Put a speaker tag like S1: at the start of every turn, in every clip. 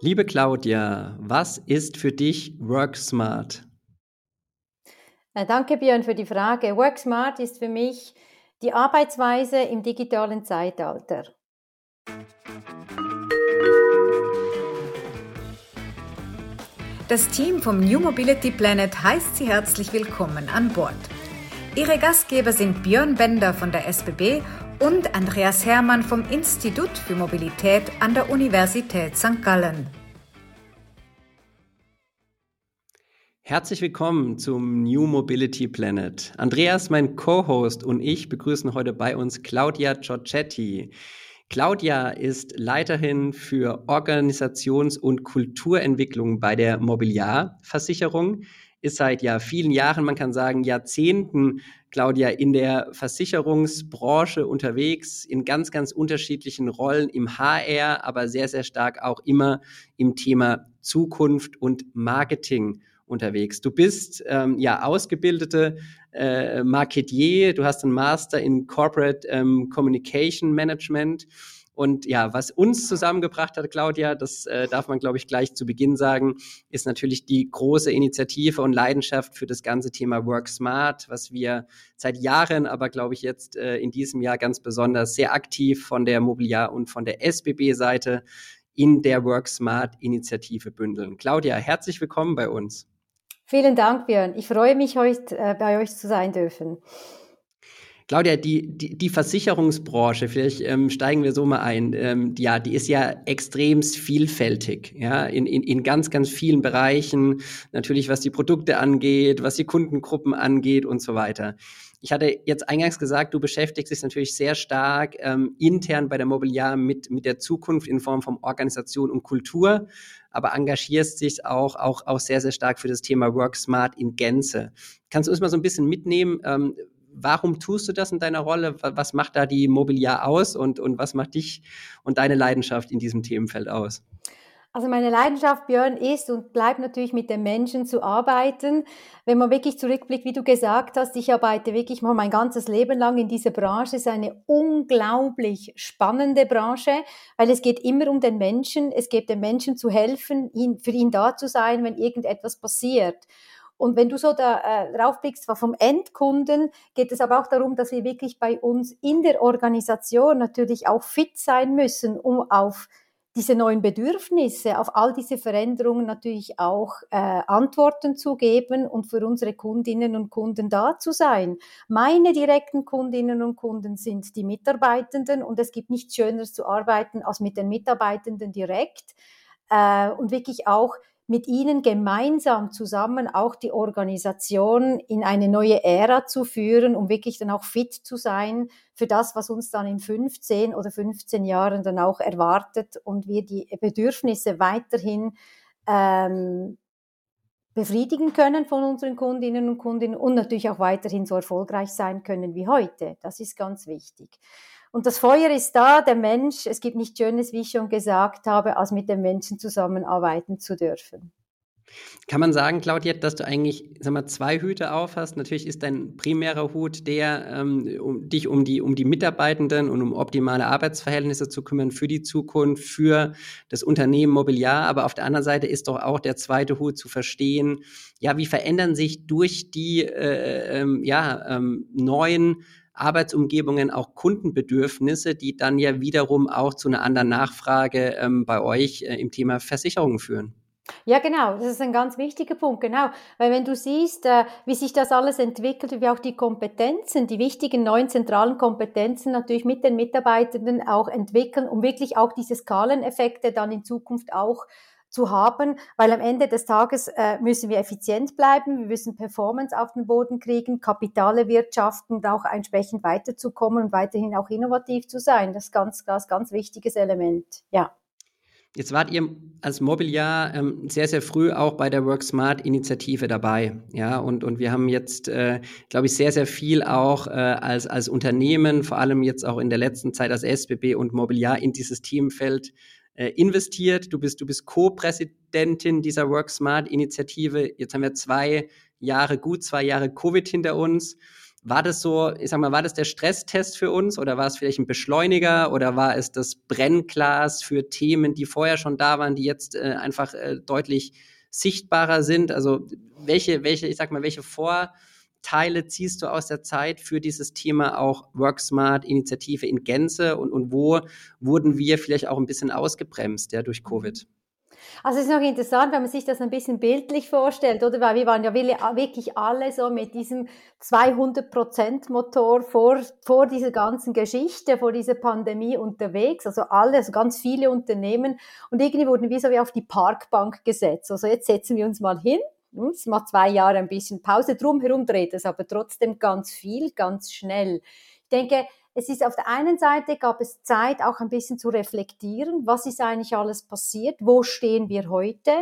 S1: Liebe Claudia, was ist für dich Work Smart?
S2: Äh, danke Björn für die Frage. Work Smart ist für mich die Arbeitsweise im digitalen Zeitalter.
S3: Das Team vom New Mobility Planet heißt Sie herzlich willkommen an Bord. Ihre Gastgeber sind Björn Bender von der SBB und Andreas Hermann vom Institut für Mobilität an der Universität St. Gallen.
S1: Herzlich willkommen zum New Mobility Planet. Andreas, mein Co-Host und ich begrüßen heute bei uns Claudia Giorgetti. Claudia ist Leiterin für Organisations- und Kulturentwicklung bei der Mobiliarversicherung ist seit ja vielen Jahren, man kann sagen Jahrzehnten, Claudia, in der Versicherungsbranche unterwegs, in ganz, ganz unterschiedlichen Rollen im HR, aber sehr, sehr stark auch immer im Thema Zukunft und Marketing unterwegs. Du bist ähm, ja ausgebildete äh, Marketier, du hast einen Master in Corporate ähm, Communication Management und ja, was uns zusammengebracht hat, Claudia, das äh, darf man, glaube ich, gleich zu Beginn sagen, ist natürlich die große Initiative und Leidenschaft für das ganze Thema Work Smart, was wir seit Jahren, aber glaube ich jetzt äh, in diesem Jahr ganz besonders sehr aktiv von der Mobiliar und von der SBB-Seite in der Work Smart Initiative bündeln. Claudia, herzlich willkommen bei uns.
S2: Vielen Dank, Björn. Ich freue mich, heute äh, bei euch zu sein dürfen.
S1: Claudia, die, die, die Versicherungsbranche, vielleicht ähm, steigen wir so mal ein, ähm, ja, die ist ja extremst vielfältig, ja, in, in, in ganz, ganz vielen Bereichen, natürlich was die Produkte angeht, was die Kundengruppen angeht und so weiter. Ich hatte jetzt eingangs gesagt, du beschäftigst dich natürlich sehr stark ähm, intern bei der Mobiliar mit, mit der Zukunft in Form von Organisation und Kultur, aber engagierst dich auch, auch, auch sehr, sehr stark für das Thema Work Smart in Gänze. Kannst du uns mal so ein bisschen mitnehmen? Ähm, warum tust du das in deiner Rolle? Was macht da die Mobiliar aus und, und was macht dich und deine Leidenschaft in diesem Themenfeld aus?
S2: Also meine Leidenschaft, Björn, ist und bleibt natürlich mit den Menschen zu arbeiten. Wenn man wirklich zurückblickt, wie du gesagt hast, ich arbeite wirklich mal mein ganzes Leben lang in dieser Branche. Es ist eine unglaublich spannende Branche, weil es geht immer um den Menschen. Es geht den Menschen zu helfen, ihn, für ihn da zu sein, wenn irgendetwas passiert. Und wenn du so da äh, draufblickst, vom Endkunden, geht es aber auch darum, dass wir wirklich bei uns in der Organisation natürlich auch fit sein müssen, um auf diese neuen Bedürfnisse, auf all diese Veränderungen natürlich auch äh, Antworten zu geben und für unsere Kundinnen und Kunden da zu sein. Meine direkten Kundinnen und Kunden sind die Mitarbeitenden und es gibt nichts Schöneres zu arbeiten als mit den Mitarbeitenden direkt äh, und wirklich auch mit ihnen gemeinsam zusammen auch die Organisation in eine neue Ära zu führen, um wirklich dann auch fit zu sein für das, was uns dann in 15 oder 15 Jahren dann auch erwartet und wir die Bedürfnisse weiterhin ähm, befriedigen können von unseren Kundinnen und Kunden und natürlich auch weiterhin so erfolgreich sein können wie heute. Das ist ganz wichtig. Und das Feuer ist da, der Mensch. Es gibt nichts Schönes, wie ich schon gesagt habe, als mit den Menschen zusammenarbeiten zu dürfen.
S1: Kann man sagen, Claudia, dass du eigentlich sag mal, zwei Hüte auf hast? Natürlich ist dein primärer Hut der, ähm, um dich um die, um die Mitarbeitenden und um optimale Arbeitsverhältnisse zu kümmern für die Zukunft, für das Unternehmen Mobiliar. Aber auf der anderen Seite ist doch auch der zweite Hut zu verstehen, ja, wie verändern sich durch die äh, ähm, ja, ähm, neuen Arbeitsumgebungen auch Kundenbedürfnisse, die dann ja wiederum auch zu einer anderen Nachfrage ähm, bei euch äh, im Thema Versicherungen führen.
S2: Ja, genau, das ist ein ganz wichtiger Punkt, genau. Weil wenn du siehst, äh, wie sich das alles entwickelt, wie auch die Kompetenzen, die wichtigen neuen zentralen Kompetenzen natürlich mit den Mitarbeitenden auch entwickeln, um wirklich auch diese Skaleneffekte dann in Zukunft auch zu haben, weil am Ende des Tages äh, müssen wir effizient bleiben, wir müssen Performance auf den Boden kriegen, Kapitale wirtschaften und auch entsprechend weiterzukommen und weiterhin auch innovativ zu sein. Das ist ganz, ganz, ganz wichtiges Element, ja.
S1: Jetzt wart ihr als Mobiliar ähm, sehr, sehr früh auch bei der Work Smart Initiative dabei. Ja, und, und wir haben jetzt, äh, glaube ich, sehr, sehr viel auch äh, als, als Unternehmen, vor allem jetzt auch in der letzten Zeit als SBB und Mobiliar in dieses Themenfeld äh, investiert. Du bist, du bist Co-Präsidentin dieser Work Smart Initiative. Jetzt haben wir zwei Jahre, gut zwei Jahre Covid hinter uns. War das so, ich sag mal, war das der Stresstest für uns oder war es vielleicht ein Beschleuniger oder war es das Brennglas für Themen, die vorher schon da waren, die jetzt äh, einfach äh, deutlich sichtbarer sind? Also welche, welche, ich sag mal, welche Vorteile ziehst du aus der Zeit für dieses Thema auch WorkSmart Initiative in Gänze und, und wo wurden wir vielleicht auch ein bisschen ausgebremst ja, durch Covid?
S2: Also es ist noch interessant, wenn man sich das ein bisschen bildlich vorstellt, oder? Weil wir waren ja wirklich alle so mit diesem 200% Motor vor, vor dieser ganzen Geschichte, vor dieser Pandemie unterwegs. Also alle, also ganz viele Unternehmen. Und irgendwie wurden wir so wie auf die Parkbank gesetzt. Also jetzt setzen wir uns mal hin. Es macht zwei Jahre ein bisschen Pause. Drumherum dreht es aber trotzdem ganz viel, ganz schnell. Ich denke, es ist auf der einen Seite gab es Zeit, auch ein bisschen zu reflektieren, was ist eigentlich alles passiert, wo stehen wir heute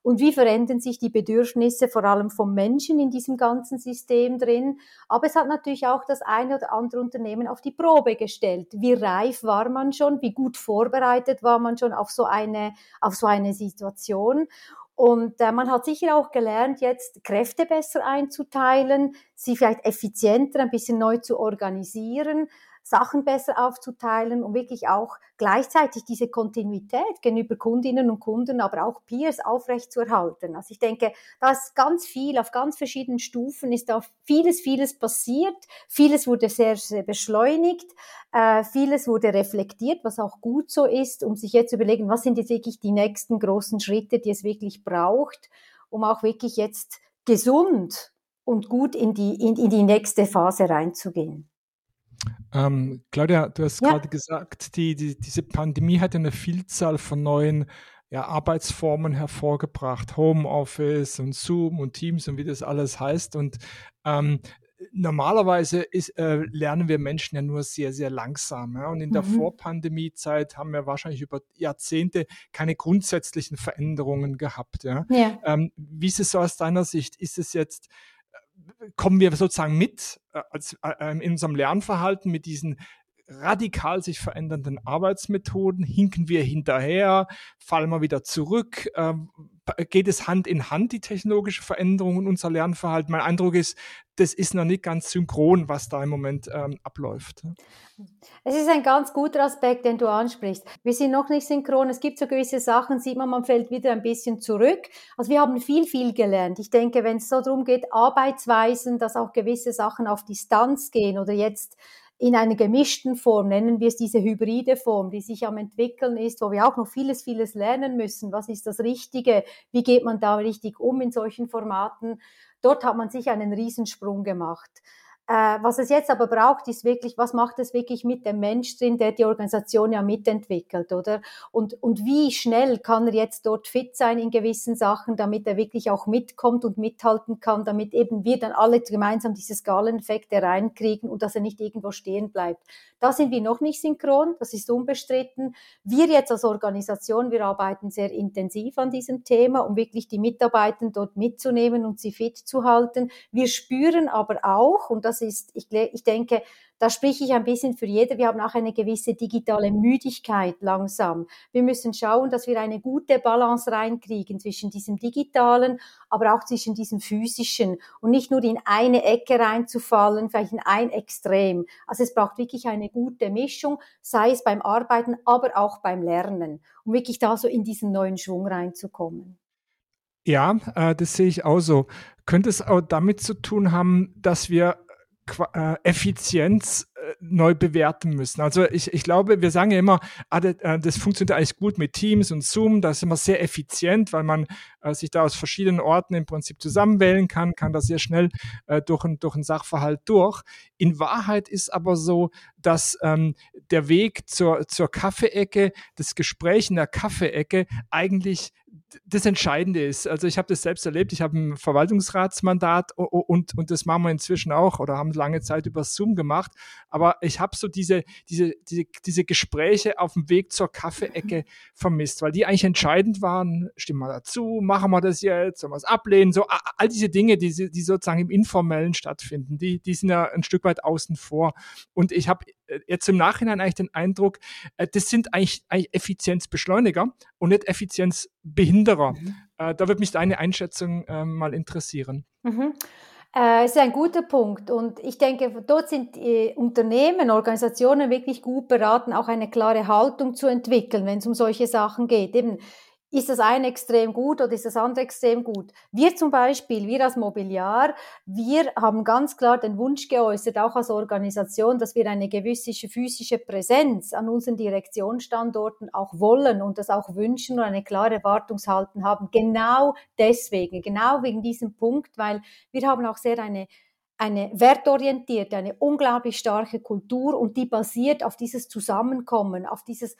S2: und wie verändern sich die Bedürfnisse vor allem vom Menschen in diesem ganzen System drin. Aber es hat natürlich auch das eine oder andere Unternehmen auf die Probe gestellt. Wie reif war man schon, wie gut vorbereitet war man schon auf so eine, auf so eine Situation. Und äh, man hat sicher auch gelernt, jetzt Kräfte besser einzuteilen, sie vielleicht effizienter, ein bisschen neu zu organisieren. Sachen besser aufzuteilen und wirklich auch gleichzeitig diese Kontinuität gegenüber Kundinnen und Kunden, aber auch Peers aufrechtzuerhalten. Also ich denke, da ist ganz viel, auf ganz verschiedenen Stufen ist da vieles, vieles passiert. Vieles wurde sehr, sehr beschleunigt. Äh, vieles wurde reflektiert, was auch gut so ist, um sich jetzt zu überlegen, was sind jetzt wirklich die nächsten großen Schritte, die es wirklich braucht, um auch wirklich jetzt gesund und gut in die, in, in die nächste Phase reinzugehen.
S4: Ähm, Claudia, du hast ja. gerade gesagt, die, die, diese Pandemie hat eine Vielzahl von neuen ja, Arbeitsformen hervorgebracht, Homeoffice und Zoom und Teams und wie das alles heißt. Und ähm, normalerweise ist, äh, lernen wir Menschen ja nur sehr, sehr langsam. Ja? Und in der mhm. Vorpandemie-Zeit haben wir wahrscheinlich über Jahrzehnte keine grundsätzlichen Veränderungen gehabt. Ja? ja. Ähm, wie ist es so aus deiner Sicht? Ist es jetzt kommen wir sozusagen mit äh, als, äh, in unserem Lernverhalten mit diesen radikal sich verändernden Arbeitsmethoden? Hinken wir hinterher? Fallen wir wieder zurück? Ähm, geht es Hand in Hand, die technologische Veränderung und unser Lernverhalten? Mein Eindruck ist, das ist noch nicht ganz synchron, was da im Moment ähm, abläuft.
S2: Es ist ein ganz guter Aspekt, den du ansprichst. Wir sind noch nicht synchron. Es gibt so gewisse Sachen, sieht man, man fällt wieder ein bisschen zurück. Also wir haben viel, viel gelernt. Ich denke, wenn es so darum geht, Arbeitsweisen, dass auch gewisse Sachen auf Distanz gehen oder jetzt in einer gemischten Form, nennen wir es diese hybride Form, die sich am entwickeln ist, wo wir auch noch vieles, vieles lernen müssen. Was ist das Richtige? Wie geht man da richtig um in solchen Formaten? Dort hat man sich einen Riesensprung gemacht. Äh, was es jetzt aber braucht, ist wirklich, was macht es wirklich mit dem Mensch drin, der die Organisation ja mitentwickelt, oder? Und, und wie schnell kann er jetzt dort fit sein in gewissen Sachen, damit er wirklich auch mitkommt und mithalten kann, damit eben wir dann alle gemeinsam diese Skaleneffekte reinkriegen und dass er nicht irgendwo stehen bleibt. Da sind wir noch nicht synchron, das ist unbestritten. Wir jetzt als Organisation, wir arbeiten sehr intensiv an diesem Thema, um wirklich die Mitarbeiter dort mitzunehmen und sie fit zu halten. Wir spüren aber auch, und das ist, ich, ich denke, da spreche ich ein bisschen für jede. Wir haben auch eine gewisse digitale Müdigkeit langsam. Wir müssen schauen, dass wir eine gute Balance reinkriegen zwischen diesem digitalen, aber auch zwischen diesem physischen und nicht nur in eine Ecke reinzufallen, vielleicht in ein Extrem. Also es braucht wirklich eine gute Mischung, sei es beim Arbeiten, aber auch beim Lernen, um wirklich da so in diesen neuen Schwung reinzukommen.
S4: Ja, äh, das sehe ich auch so. Könnte es auch damit zu tun haben, dass wir Effizienz äh, neu bewerten müssen. Also ich, ich glaube, wir sagen ja immer, ah, das, äh, das funktioniert eigentlich gut mit Teams und Zoom, da ist immer sehr effizient, weil man äh, sich da aus verschiedenen Orten im Prinzip zusammenwählen kann, kann da sehr schnell äh, durch, ein, durch einen Sachverhalt durch. In Wahrheit ist aber so, dass ähm, der Weg zur, zur Kaffeeecke, das Gespräch in der Kaffeeecke eigentlich das Entscheidende ist. Also ich habe das selbst erlebt, ich habe ein Verwaltungsratsmandat und, und das machen wir inzwischen auch oder haben lange Zeit über Zoom gemacht. Aber ich habe so diese, diese, diese, diese Gespräche auf dem Weg zur Kaffeeecke vermisst, weil die eigentlich entscheidend waren. Stimmen wir dazu, machen wir das jetzt, sollen wir es ablehnen? So all diese Dinge, die, die sozusagen im Informellen stattfinden, die, die sind ja ein Stück weit außen vor. Und ich habe jetzt im Nachhinein eigentlich den Eindruck, äh, das sind eigentlich, eigentlich Effizienzbeschleuniger und nicht Effizienzbehinderer. Mhm. Äh, da würde mich deine Einschätzung äh, mal interessieren.
S2: Mhm. Äh, ist ein guter Punkt und ich denke, dort sind äh, Unternehmen, Organisationen wirklich gut beraten, auch eine klare Haltung zu entwickeln, wenn es um solche Sachen geht. Eben, ist das eine extrem gut oder ist das andere extrem gut? Wir zum Beispiel, wir als Mobiliar, wir haben ganz klar den Wunsch geäußert, auch als Organisation, dass wir eine gewisse physische Präsenz an unseren Direktionsstandorten auch wollen und das auch wünschen und eine klare Erwartungshalten haben. Genau deswegen, genau wegen diesem Punkt, weil wir haben auch sehr eine eine wertorientierte, eine unglaublich starke Kultur und die basiert auf dieses Zusammenkommen, auf dieses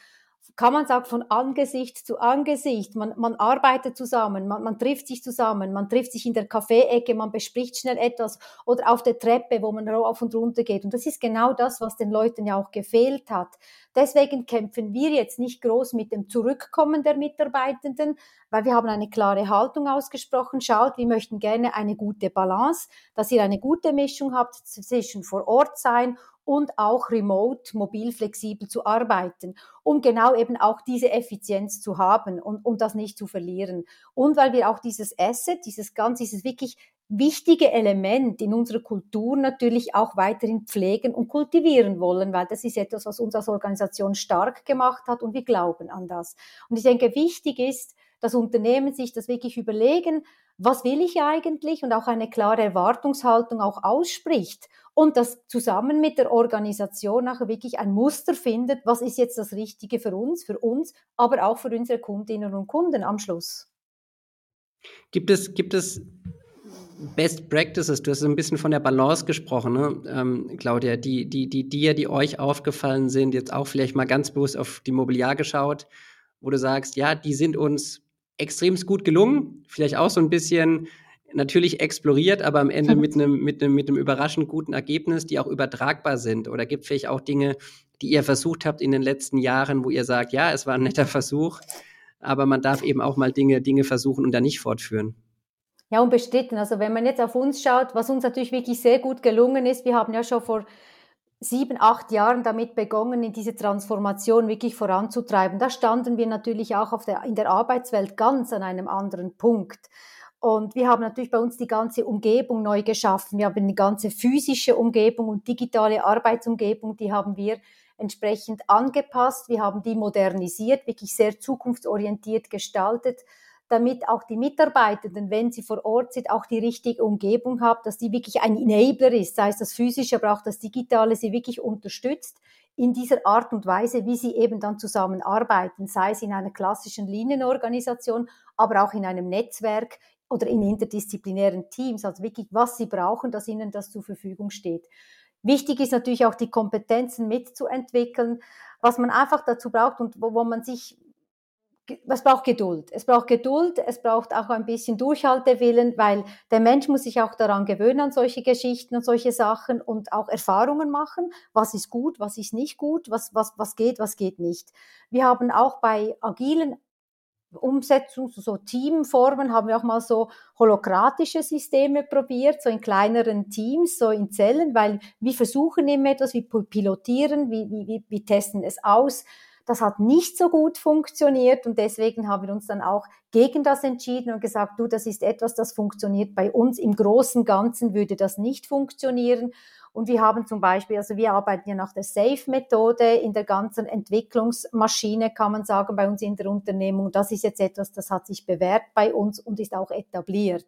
S2: kann man sagen, von Angesicht zu Angesicht. Man, man arbeitet zusammen, man, man trifft sich zusammen, man trifft sich in der Kaffeeecke, man bespricht schnell etwas oder auf der Treppe, wo man rauf und runter geht. Und das ist genau das, was den Leuten ja auch gefehlt hat. Deswegen kämpfen wir jetzt nicht groß mit dem Zurückkommen der Mitarbeitenden, weil wir haben eine klare Haltung ausgesprochen. Schaut, wir möchten gerne eine gute Balance, dass ihr eine gute Mischung habt zwischen vor Ort sein und auch remote, mobil, flexibel zu arbeiten, um genau eben auch diese Effizienz zu haben und, und das nicht zu verlieren. Und weil wir auch dieses Asset, dieses ganz, dieses wirklich wichtige Element in unserer Kultur natürlich auch weiterhin pflegen und kultivieren wollen, weil das ist etwas, was uns als Organisation stark gemacht hat und wir glauben an das. Und ich denke, wichtig ist, dass Unternehmen sich das wirklich überlegen, was will ich eigentlich und auch eine klare Erwartungshaltung auch ausspricht und das zusammen mit der Organisation nachher wirklich ein Muster findet, was ist jetzt das Richtige für uns, für uns, aber auch für unsere Kundinnen und Kunden am Schluss.
S1: Gibt es, gibt es Best Practices, du hast ein bisschen von der Balance gesprochen, ne? ähm, Claudia, die, die, die dir, die euch aufgefallen sind, jetzt auch vielleicht mal ganz bewusst auf die Mobiliar geschaut, wo du sagst, ja, die sind uns extrem gut gelungen, vielleicht auch so ein bisschen natürlich exploriert, aber am Ende mit einem mit einem mit einem überraschend guten Ergebnis, die auch übertragbar sind. Oder gibt vielleicht auch Dinge, die ihr versucht habt in den letzten Jahren, wo ihr sagt, ja, es war ein netter Versuch, aber man darf eben auch mal Dinge Dinge versuchen und dann nicht fortführen.
S2: Ja, unbestritten. Also wenn man jetzt auf uns schaut, was uns natürlich wirklich sehr gut gelungen ist, wir haben ja schon vor sieben, acht Jahren damit begonnen, in diese Transformation wirklich voranzutreiben. Da standen wir natürlich auch der, in der Arbeitswelt ganz an einem anderen Punkt. Und wir haben natürlich bei uns die ganze Umgebung neu geschaffen. Wir haben die ganze physische Umgebung und digitale Arbeitsumgebung, die haben wir entsprechend angepasst. Wir haben die modernisiert, wirklich sehr zukunftsorientiert gestaltet damit auch die Mitarbeitenden, wenn sie vor Ort sind, auch die richtige Umgebung haben, dass die wirklich ein Enabler ist, sei es das physische, aber auch das digitale, sie wirklich unterstützt in dieser Art und Weise, wie sie eben dann zusammenarbeiten, sei es in einer klassischen Linienorganisation, aber auch in einem Netzwerk oder in interdisziplinären Teams, also wirklich, was sie brauchen, dass ihnen das zur Verfügung steht. Wichtig ist natürlich auch die Kompetenzen mitzuentwickeln, was man einfach dazu braucht und wo, wo man sich es braucht Geduld. Es braucht Geduld, es braucht auch ein bisschen Durchhaltewillen, weil der Mensch muss sich auch daran gewöhnen, an solche Geschichten und solche Sachen und auch Erfahrungen machen. Was ist gut, was ist nicht gut, was, was, was geht, was geht nicht. Wir haben auch bei agilen Umsetzung, so Teamformen, haben wir auch mal so holokratische Systeme probiert, so in kleineren Teams, so in Zellen, weil wir versuchen immer etwas, wir pilotieren, wir, wir, wir testen es aus das hat nicht so gut funktioniert und deswegen haben wir uns dann auch gegen das entschieden und gesagt, du, das ist etwas, das funktioniert bei uns. Im großen Ganzen würde das nicht funktionieren. Und wir haben zum Beispiel, also wir arbeiten ja nach der SAFE-Methode in der ganzen Entwicklungsmaschine, kann man sagen, bei uns in der Unternehmung. Das ist jetzt etwas, das hat sich bewährt bei uns und ist auch etabliert.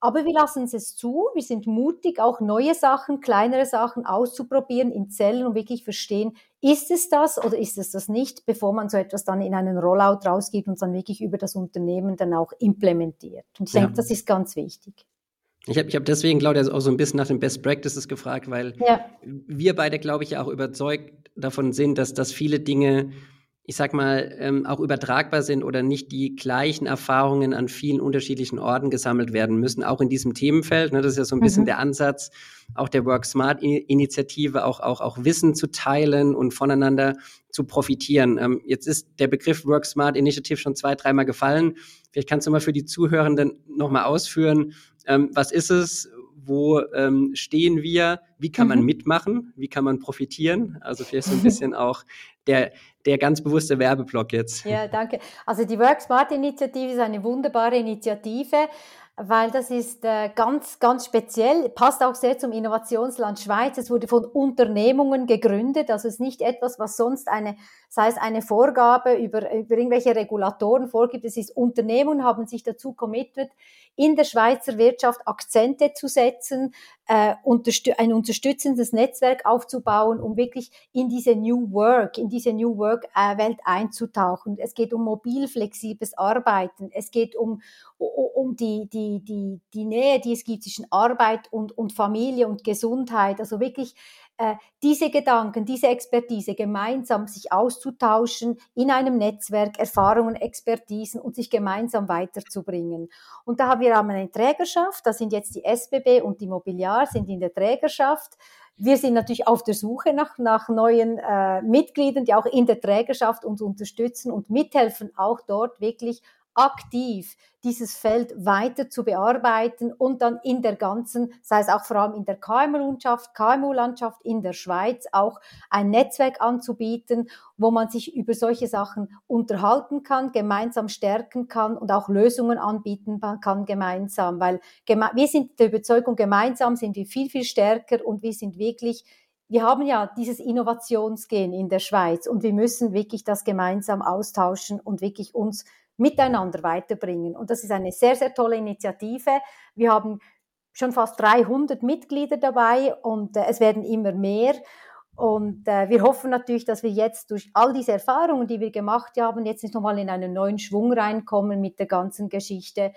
S2: Aber wir lassen es zu, wir sind mutig, auch neue Sachen, kleinere Sachen auszuprobieren in Zellen und wirklich verstehen, ist es das oder ist es das nicht, bevor man so etwas dann in einen Rollout rausgibt und dann wirklich über das Unternehmen dann auch implementiert. Und ich ja. denke, das ist ganz wichtig.
S1: Ich habe ich hab deswegen, Claudia, auch so ein bisschen nach den Best Practices gefragt, weil ja. wir beide, glaube ich, ja auch überzeugt davon sind, dass, dass viele Dinge ich sag mal, ähm, auch übertragbar sind oder nicht die gleichen Erfahrungen an vielen unterschiedlichen Orten gesammelt werden müssen, auch in diesem Themenfeld. Ne, das ist ja so ein bisschen mhm. der Ansatz auch der Work Smart Initiative, auch, auch, auch Wissen zu teilen und voneinander zu profitieren. Ähm, jetzt ist der Begriff Work Smart Initiative schon zwei, dreimal gefallen. Vielleicht kannst du mal für die Zuhörenden nochmal ausführen, ähm, was ist es, wo ähm, stehen wir, wie kann man mhm. mitmachen, wie kann man profitieren. Also vielleicht so ein bisschen auch der, der ganz bewusste Werbeblock jetzt.
S2: Ja, danke. Also die Work Smart Initiative ist eine wunderbare Initiative. weil das ist äh, ganz, ganz speziell, passt auch sehr zum Innovationsland Schweiz. Es wurde von Unternehmungen gegründet, also es ist nicht etwas, was sonst eine, sei es eine Vorgabe über, über irgendwelche Regulatoren vorgibt. Es ist Unternehmungen haben sich dazu committed, in der Schweizer Wirtschaft Akzente zu setzen, äh, unterstü ein unterstützendes Netzwerk aufzubauen, um wirklich in diese New Work, in diese New Work äh, Welt einzutauchen. Es geht um mobil flexibles Arbeiten. Es geht um, um die, die, die, die Nähe, die es gibt zwischen Arbeit und, und Familie und Gesundheit. Also wirklich diese Gedanken, diese Expertise gemeinsam sich auszutauschen in einem Netzwerk, Erfahrungen, Expertisen und sich gemeinsam weiterzubringen. Und da haben wir eine Trägerschaft, da sind jetzt die SBB und die Mobiliar sind in der Trägerschaft. Wir sind natürlich auf der Suche nach, nach neuen äh, Mitgliedern, die auch in der Trägerschaft uns unterstützen und mithelfen, auch dort wirklich aktiv dieses Feld weiter zu bearbeiten und dann in der ganzen, sei es auch vor allem in der KMU-Landschaft, KMU-Landschaft in der Schweiz auch ein Netzwerk anzubieten, wo man sich über solche Sachen unterhalten kann, gemeinsam stärken kann und auch Lösungen anbieten kann gemeinsam, weil wir sind der Überzeugung, gemeinsam sind wir viel, viel stärker und wir sind wirklich wir haben ja dieses Innovationsgehen in der Schweiz und wir müssen wirklich das gemeinsam austauschen und wirklich uns miteinander weiterbringen. Und das ist eine sehr, sehr tolle Initiative. Wir haben schon fast 300 Mitglieder dabei und äh, es werden immer mehr. Und äh, wir hoffen natürlich, dass wir jetzt durch all diese Erfahrungen, die wir gemacht haben, jetzt nochmal in einen neuen Schwung reinkommen mit der ganzen Geschichte.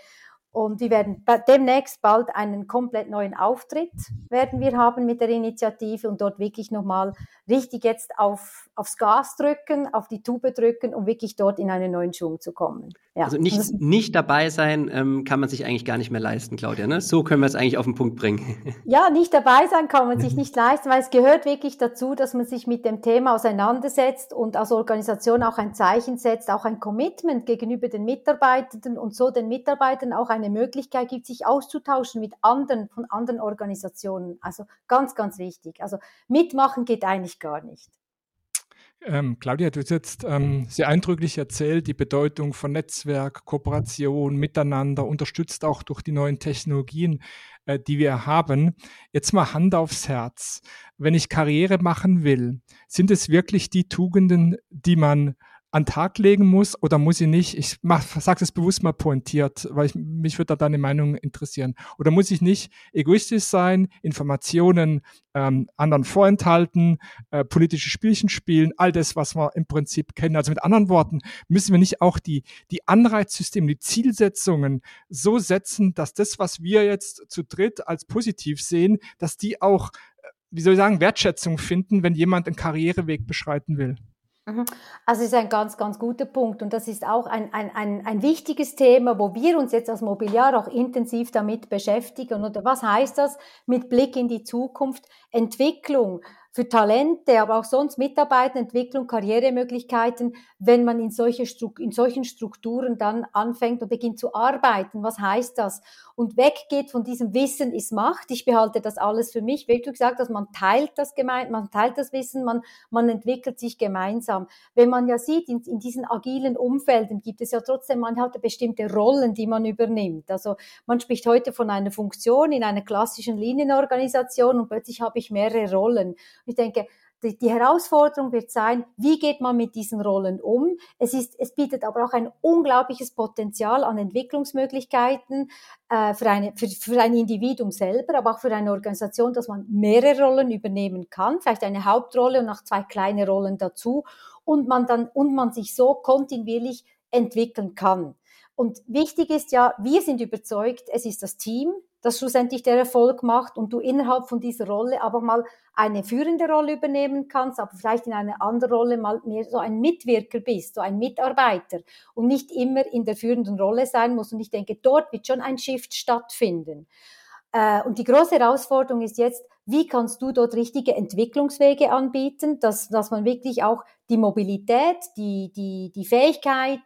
S2: Und wir werden demnächst bald einen komplett neuen Auftritt werden wir haben mit der Initiative und dort wirklich nochmal richtig jetzt auf, aufs Gas drücken, auf die Tube drücken, um wirklich dort in einen neuen Schwung zu kommen.
S1: Ja. Also nicht, nicht dabei sein ähm, kann man sich eigentlich gar nicht mehr leisten, Claudia. Ne? So können wir es eigentlich auf den Punkt bringen.
S2: Ja, nicht dabei sein kann man sich nicht leisten, weil es gehört wirklich dazu, dass man sich mit dem Thema auseinandersetzt und als Organisation auch ein Zeichen setzt, auch ein Commitment gegenüber den Mitarbeitenden und so den Mitarbeitern auch eine Möglichkeit gibt, sich auszutauschen mit anderen von anderen Organisationen. Also ganz, ganz wichtig. Also mitmachen geht eigentlich gar nicht.
S4: Ähm, Claudia, du hast jetzt ähm, sehr eindrücklich erzählt, die Bedeutung von Netzwerk, Kooperation, Miteinander, unterstützt auch durch die neuen Technologien, äh, die wir haben. Jetzt mal Hand aufs Herz. Wenn ich Karriere machen will, sind es wirklich die Tugenden, die man an Tag legen muss oder muss ich nicht? Ich sage es bewusst mal pointiert, weil ich, mich würde da deine Meinung interessieren. Oder muss ich nicht egoistisch sein, Informationen ähm, anderen vorenthalten, äh, politische Spielchen spielen, all das, was wir im Prinzip kennen. Also mit anderen Worten, müssen wir nicht auch die, die Anreizsysteme, die Zielsetzungen so setzen, dass das, was wir jetzt zu dritt als positiv sehen, dass die auch, äh, wie soll ich sagen, Wertschätzung finden, wenn jemand einen Karriereweg beschreiten will.
S2: Mhm. Also ist ein ganz, ganz guter Punkt und das ist auch ein, ein, ein, ein wichtiges Thema, wo wir uns jetzt als Mobiliar auch intensiv damit beschäftigen. Und was heißt das mit Blick in die Zukunft? Entwicklung für Talente, aber auch sonst Mitarbeiterentwicklung, Karrieremöglichkeiten, wenn man in, solche in solchen Strukturen dann anfängt und beginnt zu arbeiten. Was heißt das? Und weggeht von diesem Wissen ist Macht. Ich behalte das alles für mich. Wie du gesagt hast, man teilt das gemein, man teilt das Wissen, man, man entwickelt sich gemeinsam. Wenn man ja sieht, in, in diesen agilen Umfelden gibt es ja trotzdem, man hat bestimmte Rollen, die man übernimmt. Also man spricht heute von einer Funktion in einer klassischen Linienorganisation und plötzlich habe ich mehrere Rollen. Ich denke, die, die Herausforderung wird sein, wie geht man mit diesen Rollen um? Es, ist, es bietet aber auch ein unglaubliches Potenzial an Entwicklungsmöglichkeiten äh, für, eine, für, für ein Individuum selber, aber auch für eine Organisation, dass man mehrere Rollen übernehmen kann, vielleicht eine Hauptrolle und noch zwei kleine Rollen dazu und man dann und man sich so kontinuierlich entwickeln kann. Und wichtig ist ja, wir sind überzeugt, es ist das Team, das schlussendlich der Erfolg macht und du innerhalb von dieser Rolle aber mal eine führende Rolle übernehmen kannst, aber vielleicht in einer anderen Rolle mal mehr so ein Mitwirker bist, so ein Mitarbeiter und nicht immer in der führenden Rolle sein musst. Und ich denke, dort wird schon ein Shift stattfinden. Äh, und die große Herausforderung ist jetzt, wie kannst du dort richtige Entwicklungswege anbieten, dass, dass man wirklich auch die Mobilität, die, die, die Fähigkeit,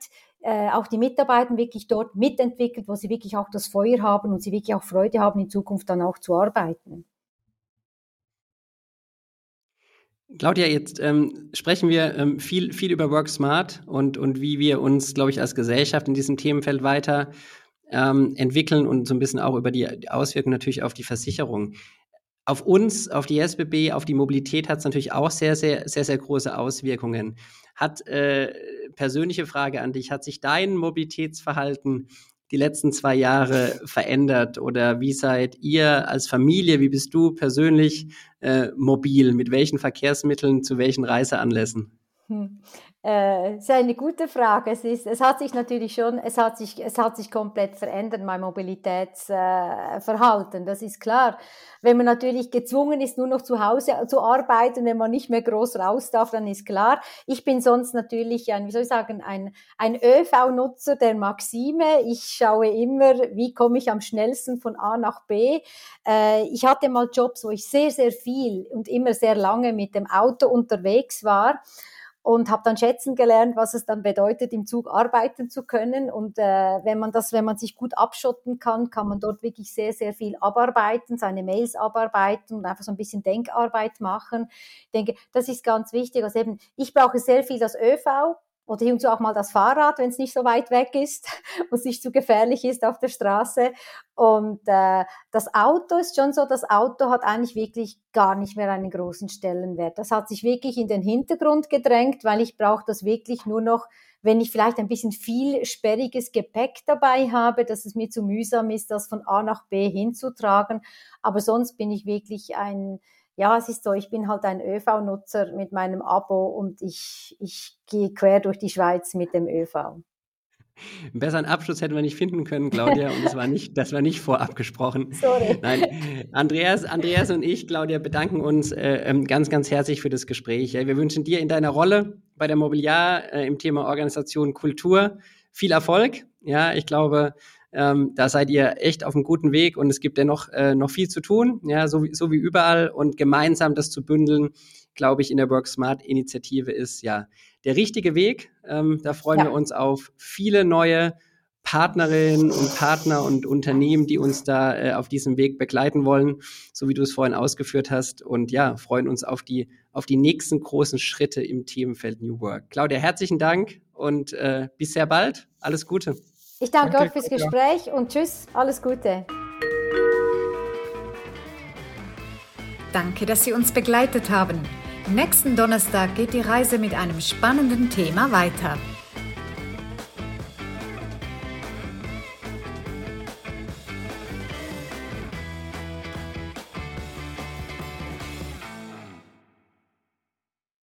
S2: äh, auch die Mitarbeiter wirklich dort mitentwickelt, wo sie wirklich auch das Feuer haben und sie wirklich auch Freude haben, in Zukunft dann auch zu arbeiten.
S1: Claudia, jetzt ähm, sprechen wir ähm, viel, viel über Work Smart und, und wie wir uns, glaube ich, als Gesellschaft in diesem Themenfeld weiter ähm, entwickeln und so ein bisschen auch über die Auswirkungen natürlich auf die Versicherung. Auf uns, auf die SBB, auf die Mobilität hat es natürlich auch sehr, sehr, sehr, sehr große Auswirkungen. Hat äh, persönliche Frage an dich, hat sich dein Mobilitätsverhalten die letzten zwei Jahre verändert oder wie seid ihr als Familie, wie bist du persönlich äh, mobil, mit welchen Verkehrsmitteln, zu welchen Reiseanlässen?
S2: Hm. Äh, ist eine gute Frage. Es, ist, es hat sich natürlich schon, es hat sich, es hat sich komplett verändert, mein Mobilitätsverhalten, äh, das ist klar. Wenn man natürlich gezwungen ist, nur noch zu Hause zu arbeiten, wenn man nicht mehr groß raus darf, dann ist klar. Ich bin sonst natürlich ein, wie soll ich sagen, ein, ein ÖV-Nutzer der Maxime. Ich schaue immer, wie komme ich am schnellsten von A nach B. Äh, ich hatte mal Jobs, wo ich sehr, sehr viel und immer sehr lange mit dem Auto unterwegs war und habe dann schätzen gelernt, was es dann bedeutet, im Zug arbeiten zu können. Und äh, wenn man das, wenn man sich gut abschotten kann, kann man dort wirklich sehr, sehr viel abarbeiten, seine Mails abarbeiten und einfach so ein bisschen Denkarbeit machen. Ich denke, das ist ganz wichtig. Also eben, ich brauche sehr viel das ÖV, oder so auch mal das Fahrrad, wenn es nicht so weit weg ist und es nicht zu gefährlich ist auf der Straße. Und äh, das Auto ist schon so, das Auto hat eigentlich wirklich gar nicht mehr einen großen Stellenwert. Das hat sich wirklich in den Hintergrund gedrängt, weil ich brauche das wirklich nur noch, wenn ich vielleicht ein bisschen viel sperriges Gepäck dabei habe, dass es mir zu mühsam ist, das von A nach B hinzutragen. Aber sonst bin ich wirklich ein ja, es ist so, ich bin halt ein ÖV-Nutzer mit meinem Abo und ich, ich gehe quer durch die Schweiz mit dem ÖV.
S1: Einen besseren Abschluss hätten wir nicht finden können, Claudia, und das war nicht, das war nicht vorab gesprochen.
S2: Sorry.
S1: Nein, Andreas, Andreas und ich, Claudia, bedanken uns äh, ähm, ganz, ganz herzlich für das Gespräch. Wir wünschen dir in deiner Rolle bei der Mobiliar äh, im Thema Organisation Kultur viel Erfolg. Ja, ich glaube, ähm, da seid ihr echt auf einem guten Weg und es gibt ja noch, äh, noch viel zu tun, ja, so wie, so wie überall. Und gemeinsam das zu bündeln, glaube ich, in der Work Smart Initiative ist ja der richtige Weg. Ähm, da freuen ja. wir uns auf viele neue Partnerinnen und Partner und Unternehmen, die uns da äh, auf diesem Weg begleiten wollen, so wie du es vorhin ausgeführt hast. Und ja, freuen uns auf die, auf die nächsten großen Schritte im Themenfeld New Work. Claudia, herzlichen Dank und äh, bis sehr bald. Alles Gute.
S2: Ich danke, danke euch fürs Gespräch und tschüss, alles Gute.
S3: Danke, dass Sie uns begleitet haben. Nächsten Donnerstag geht die Reise mit einem spannenden Thema weiter.